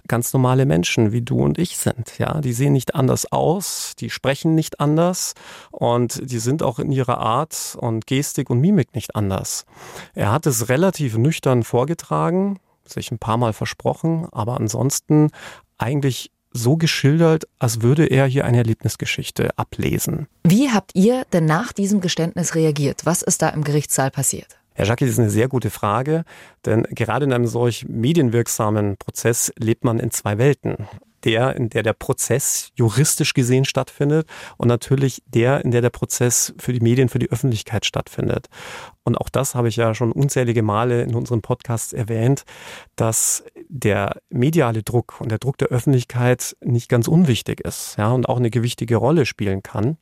ganz normale Menschen wie du und ich sind. Ja, die sehen nicht anders aus, die sprechen nicht anders und die sind auch in ihrer Art und Gestik und Mimik nicht anders. Er hat es relativ nüchtern vorgetragen, sich ein paar Mal versprochen, aber ansonsten eigentlich so geschildert, als würde er hier eine Erlebnisgeschichte ablesen. Wie habt ihr denn nach diesem Geständnis reagiert? Was ist da im Gerichtssaal passiert? Herr Jacques, das ist eine sehr gute Frage, denn gerade in einem solch medienwirksamen Prozess lebt man in zwei Welten der, in der der Prozess juristisch gesehen stattfindet und natürlich der, in der der Prozess für die Medien, für die Öffentlichkeit stattfindet. Und auch das habe ich ja schon unzählige Male in unserem Podcast erwähnt, dass der mediale Druck und der Druck der Öffentlichkeit nicht ganz unwichtig ist, ja, und auch eine gewichtige Rolle spielen kann.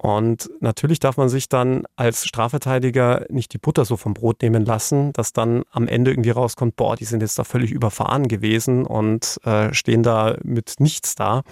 Und natürlich darf man sich dann als Strafverteidiger nicht die Butter so vom Brot nehmen lassen, dass dann am Ende irgendwie rauskommt, boah, die sind jetzt da völlig überfahren gewesen und äh, stehen da mit nichts da,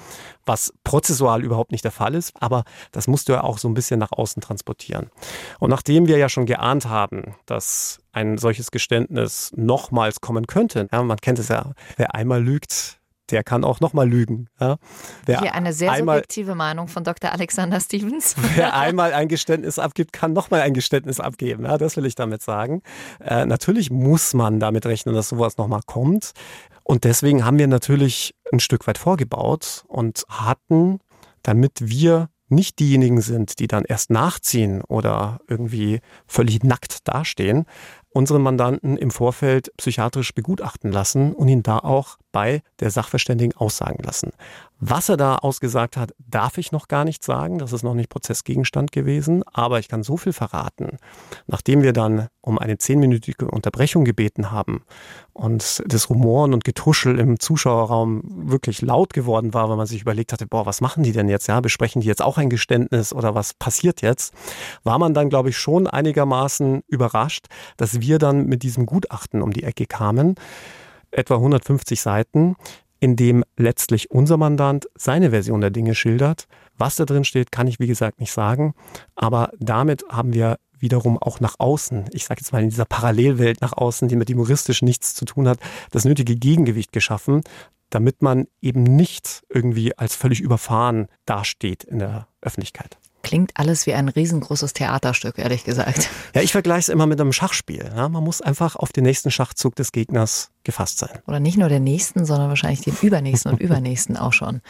was prozessual überhaupt nicht der Fall ist. Aber das musst du ja auch so ein bisschen nach außen transportieren. Und nachdem wir ja schon geahnt haben, dass ein solches Geständnis nochmals kommen könnte, ja, man kennt es ja, wer einmal lügt, der kann auch nochmal lügen. Ja? Wer Hier eine sehr einmal, subjektive Meinung von Dr. Alexander Stevens. Wer einmal ein Geständnis abgibt, kann nochmal ein Geständnis abgeben. Ja? Das will ich damit sagen. Äh, natürlich muss man damit rechnen, dass sowas nochmal kommt. Und deswegen haben wir natürlich ein Stück weit vorgebaut und hatten, damit wir nicht diejenigen sind, die dann erst nachziehen oder irgendwie völlig nackt dastehen, unseren Mandanten im Vorfeld psychiatrisch begutachten lassen und ihn da auch bei der Sachverständigen aussagen lassen. Was er da ausgesagt hat, darf ich noch gar nicht sagen. Das ist noch nicht Prozessgegenstand gewesen. Aber ich kann so viel verraten. Nachdem wir dann um eine zehnminütige Unterbrechung gebeten haben und das Rumoren und Getuschel im Zuschauerraum wirklich laut geworden war, weil man sich überlegt hatte, boah, was machen die denn jetzt? Ja, besprechen die jetzt auch ein Geständnis oder was passiert jetzt? War man dann, glaube ich, schon einigermaßen überrascht, dass wir dann mit diesem Gutachten um die Ecke kamen etwa 150 Seiten, in dem letztlich unser Mandant seine Version der Dinge schildert. Was da drin steht, kann ich wie gesagt nicht sagen, aber damit haben wir wiederum auch nach außen, ich sage jetzt mal in dieser Parallelwelt nach außen, die mit humoristisch nichts zu tun hat, das nötige Gegengewicht geschaffen, damit man eben nicht irgendwie als völlig überfahren dasteht in der Öffentlichkeit. Klingt alles wie ein riesengroßes Theaterstück, ehrlich gesagt. Ja, ich vergleiche es immer mit einem Schachspiel. Ja, man muss einfach auf den nächsten Schachzug des Gegners gefasst sein. Oder nicht nur den nächsten, sondern wahrscheinlich den übernächsten und übernächsten auch schon.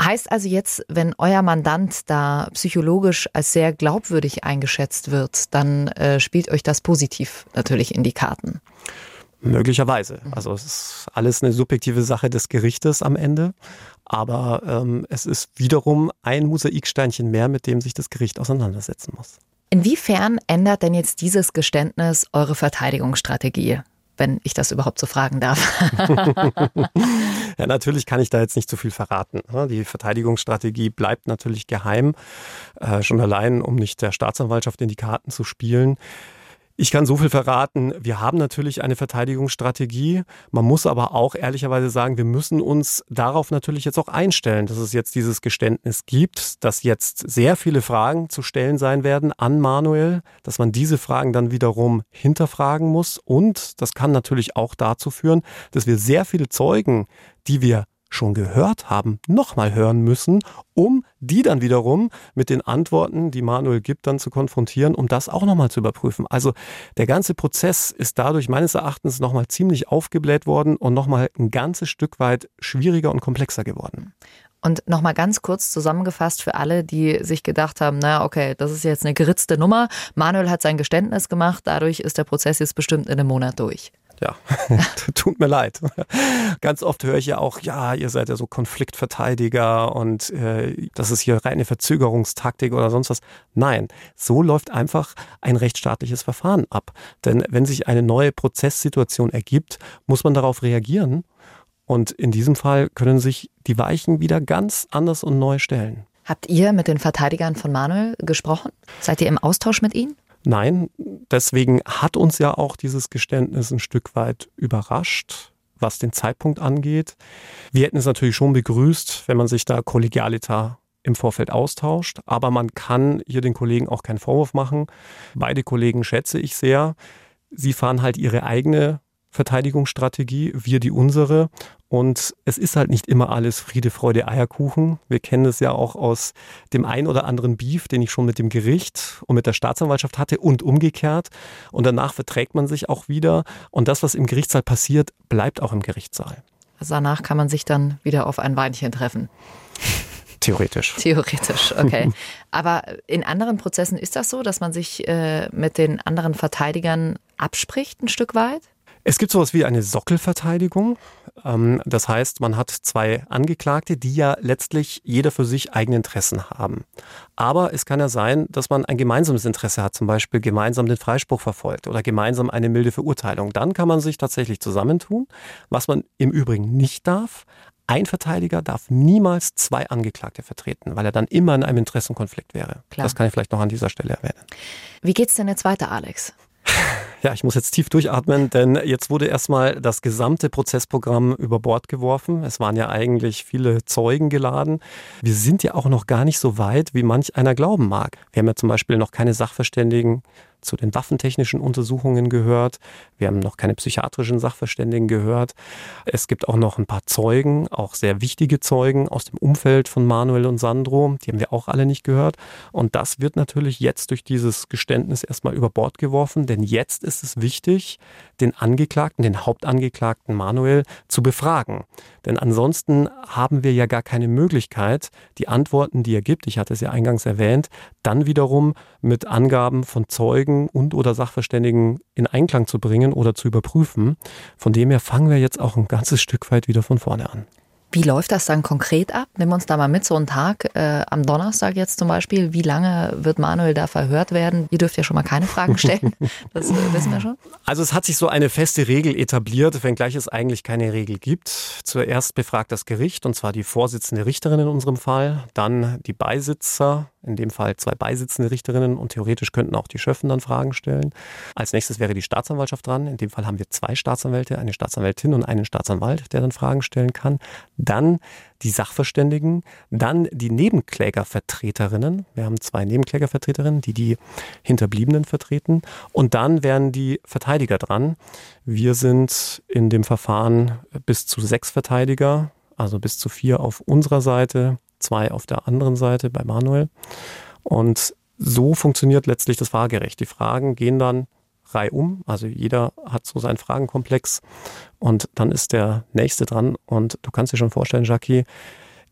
Heißt also jetzt, wenn euer Mandant da psychologisch als sehr glaubwürdig eingeschätzt wird, dann äh, spielt euch das positiv natürlich in die Karten. Möglicherweise. Also es ist alles eine subjektive Sache des Gerichtes am Ende. Aber ähm, es ist wiederum ein Mosaiksteinchen mehr, mit dem sich das Gericht auseinandersetzen muss. Inwiefern ändert denn jetzt dieses Geständnis eure Verteidigungsstrategie? wenn ich das überhaupt so fragen darf. ja, natürlich kann ich da jetzt nicht zu so viel verraten. Ne? Die Verteidigungsstrategie bleibt natürlich geheim, äh, schon allein, um nicht der Staatsanwaltschaft in die Karten zu spielen. Ich kann so viel verraten. Wir haben natürlich eine Verteidigungsstrategie. Man muss aber auch ehrlicherweise sagen, wir müssen uns darauf natürlich jetzt auch einstellen, dass es jetzt dieses Geständnis gibt, dass jetzt sehr viele Fragen zu stellen sein werden an Manuel, dass man diese Fragen dann wiederum hinterfragen muss. Und das kann natürlich auch dazu führen, dass wir sehr viele Zeugen, die wir schon gehört haben, nochmal hören müssen, um die dann wiederum mit den Antworten, die Manuel gibt, dann zu konfrontieren, um das auch nochmal zu überprüfen. Also der ganze Prozess ist dadurch meines Erachtens nochmal ziemlich aufgebläht worden und nochmal ein ganzes Stück weit schwieriger und komplexer geworden. Und nochmal ganz kurz zusammengefasst für alle, die sich gedacht haben, na okay, das ist jetzt eine geritzte Nummer. Manuel hat sein Geständnis gemacht, dadurch ist der Prozess jetzt bestimmt in einem Monat durch ja, tut mir leid. Ganz oft höre ich ja auch, ja, ihr seid ja so Konfliktverteidiger und äh, das ist hier reine Verzögerungstaktik oder sonst was. Nein, so läuft einfach ein rechtsstaatliches Verfahren ab. Denn wenn sich eine neue Prozesssituation ergibt, muss man darauf reagieren. Und in diesem Fall können sich die Weichen wieder ganz anders und neu stellen. Habt ihr mit den Verteidigern von Manuel gesprochen? Seid ihr im Austausch mit ihnen? Nein, deswegen hat uns ja auch dieses Geständnis ein Stück weit überrascht, was den Zeitpunkt angeht. Wir hätten es natürlich schon begrüßt, wenn man sich da kollegialiter im Vorfeld austauscht, aber man kann hier den Kollegen auch keinen Vorwurf machen. Beide Kollegen schätze ich sehr. Sie fahren halt ihre eigene Verteidigungsstrategie, wir die unsere. Und es ist halt nicht immer alles Friede, Freude, Eierkuchen. Wir kennen es ja auch aus dem ein oder anderen Beef, den ich schon mit dem Gericht und mit der Staatsanwaltschaft hatte und umgekehrt. Und danach verträgt man sich auch wieder. Und das, was im Gerichtssaal passiert, bleibt auch im Gerichtssaal. Also danach kann man sich dann wieder auf ein Weinchen treffen. Theoretisch. Theoretisch, okay. Aber in anderen Prozessen ist das so, dass man sich äh, mit den anderen Verteidigern abspricht, ein Stück weit? Es gibt sowas wie eine Sockelverteidigung. Ähm, das heißt, man hat zwei Angeklagte, die ja letztlich jeder für sich eigene Interessen haben. Aber es kann ja sein, dass man ein gemeinsames Interesse hat, zum Beispiel gemeinsam den Freispruch verfolgt oder gemeinsam eine milde Verurteilung. Dann kann man sich tatsächlich zusammentun. Was man im Übrigen nicht darf, ein Verteidiger darf niemals zwei Angeklagte vertreten, weil er dann immer in einem Interessenkonflikt wäre. Klar. Das kann ich vielleicht noch an dieser Stelle erwähnen. Wie geht's denn jetzt weiter, Alex? Ja, ich muss jetzt tief durchatmen, denn jetzt wurde erstmal das gesamte Prozessprogramm über Bord geworfen. Es waren ja eigentlich viele Zeugen geladen. Wir sind ja auch noch gar nicht so weit, wie manch einer glauben mag. Wir haben ja zum Beispiel noch keine Sachverständigen zu den waffentechnischen Untersuchungen gehört. Wir haben noch keine psychiatrischen Sachverständigen gehört. Es gibt auch noch ein paar Zeugen, auch sehr wichtige Zeugen aus dem Umfeld von Manuel und Sandro. Die haben wir auch alle nicht gehört. Und das wird natürlich jetzt durch dieses Geständnis erstmal über Bord geworfen, denn jetzt ist es wichtig, den Angeklagten, den Hauptangeklagten Manuel zu befragen. Denn ansonsten haben wir ja gar keine Möglichkeit, die Antworten, die er gibt, ich hatte es ja eingangs erwähnt, dann wiederum mit Angaben von Zeugen und oder Sachverständigen in Einklang zu bringen oder zu überprüfen. Von dem her fangen wir jetzt auch ein ganzes Stück weit wieder von vorne an. Wie läuft das dann konkret ab? Nimm uns da mal mit, so einen Tag äh, am Donnerstag jetzt zum Beispiel. Wie lange wird Manuel da verhört werden? Ihr dürft ja schon mal keine Fragen stellen. Das äh, wissen wir schon. Also es hat sich so eine feste Regel etabliert, wenngleich es eigentlich keine Regel gibt. Zuerst befragt das Gericht, und zwar die Vorsitzende Richterin in unserem Fall, dann die Beisitzer, in dem Fall zwei beisitzende Richterinnen und theoretisch könnten auch die Schöffen dann Fragen stellen. Als nächstes wäre die Staatsanwaltschaft dran. In dem Fall haben wir zwei Staatsanwälte, eine Staatsanwältin und einen Staatsanwalt, der dann Fragen stellen kann. Dann die Sachverständigen, dann die Nebenklägervertreterinnen. Wir haben zwei Nebenklägervertreterinnen, die die Hinterbliebenen vertreten. Und dann wären die Verteidiger dran. Wir sind in dem Verfahren bis zu sechs Verteidiger, also bis zu vier auf unserer Seite, zwei auf der anderen Seite bei Manuel. Und so funktioniert letztlich das Fahrgerecht. Die Fragen gehen dann reihum, also jeder hat so seinen Fragenkomplex und dann ist der nächste dran und du kannst dir schon vorstellen, Jackie,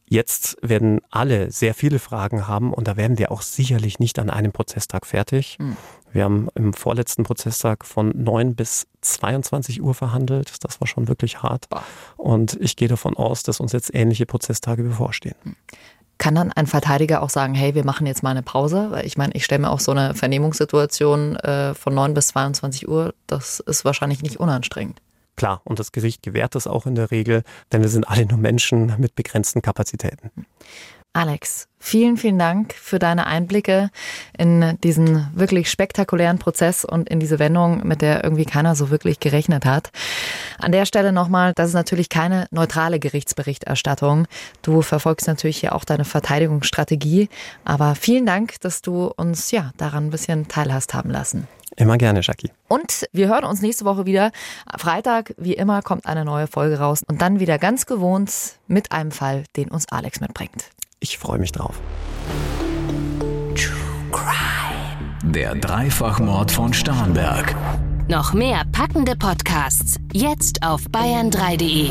Jetzt werden alle sehr viele Fragen haben und da werden wir auch sicherlich nicht an einem Prozesstag fertig. Mhm. Wir haben im vorletzten Prozesstag von 9 bis 22 Uhr verhandelt. Das war schon wirklich hart. Und ich gehe davon aus, dass uns jetzt ähnliche Prozesstage bevorstehen. Hm. Kann dann ein Verteidiger auch sagen, hey, wir machen jetzt mal eine Pause? Weil ich meine, ich stelle mir auch so eine Vernehmungssituation äh, von 9 bis 22 Uhr, das ist wahrscheinlich nicht unanstrengend. Klar, und das Gericht gewährt das auch in der Regel, denn wir sind alle nur Menschen mit begrenzten Kapazitäten. Alex, vielen, vielen Dank für deine Einblicke in diesen wirklich spektakulären Prozess und in diese Wendung, mit der irgendwie keiner so wirklich gerechnet hat. An der Stelle nochmal, das ist natürlich keine neutrale Gerichtsberichterstattung. Du verfolgst natürlich hier auch deine Verteidigungsstrategie. Aber vielen Dank, dass du uns ja daran ein bisschen teilhast haben lassen. Immer gerne, Jackie. Und wir hören uns nächste Woche wieder. Freitag, wie immer, kommt eine neue Folge raus. Und dann wieder ganz gewohnt mit einem Fall, den uns Alex mitbringt. Ich freue mich drauf. Der Dreifachmord von Starnberg. Noch mehr packende Podcasts jetzt auf bayern3.de.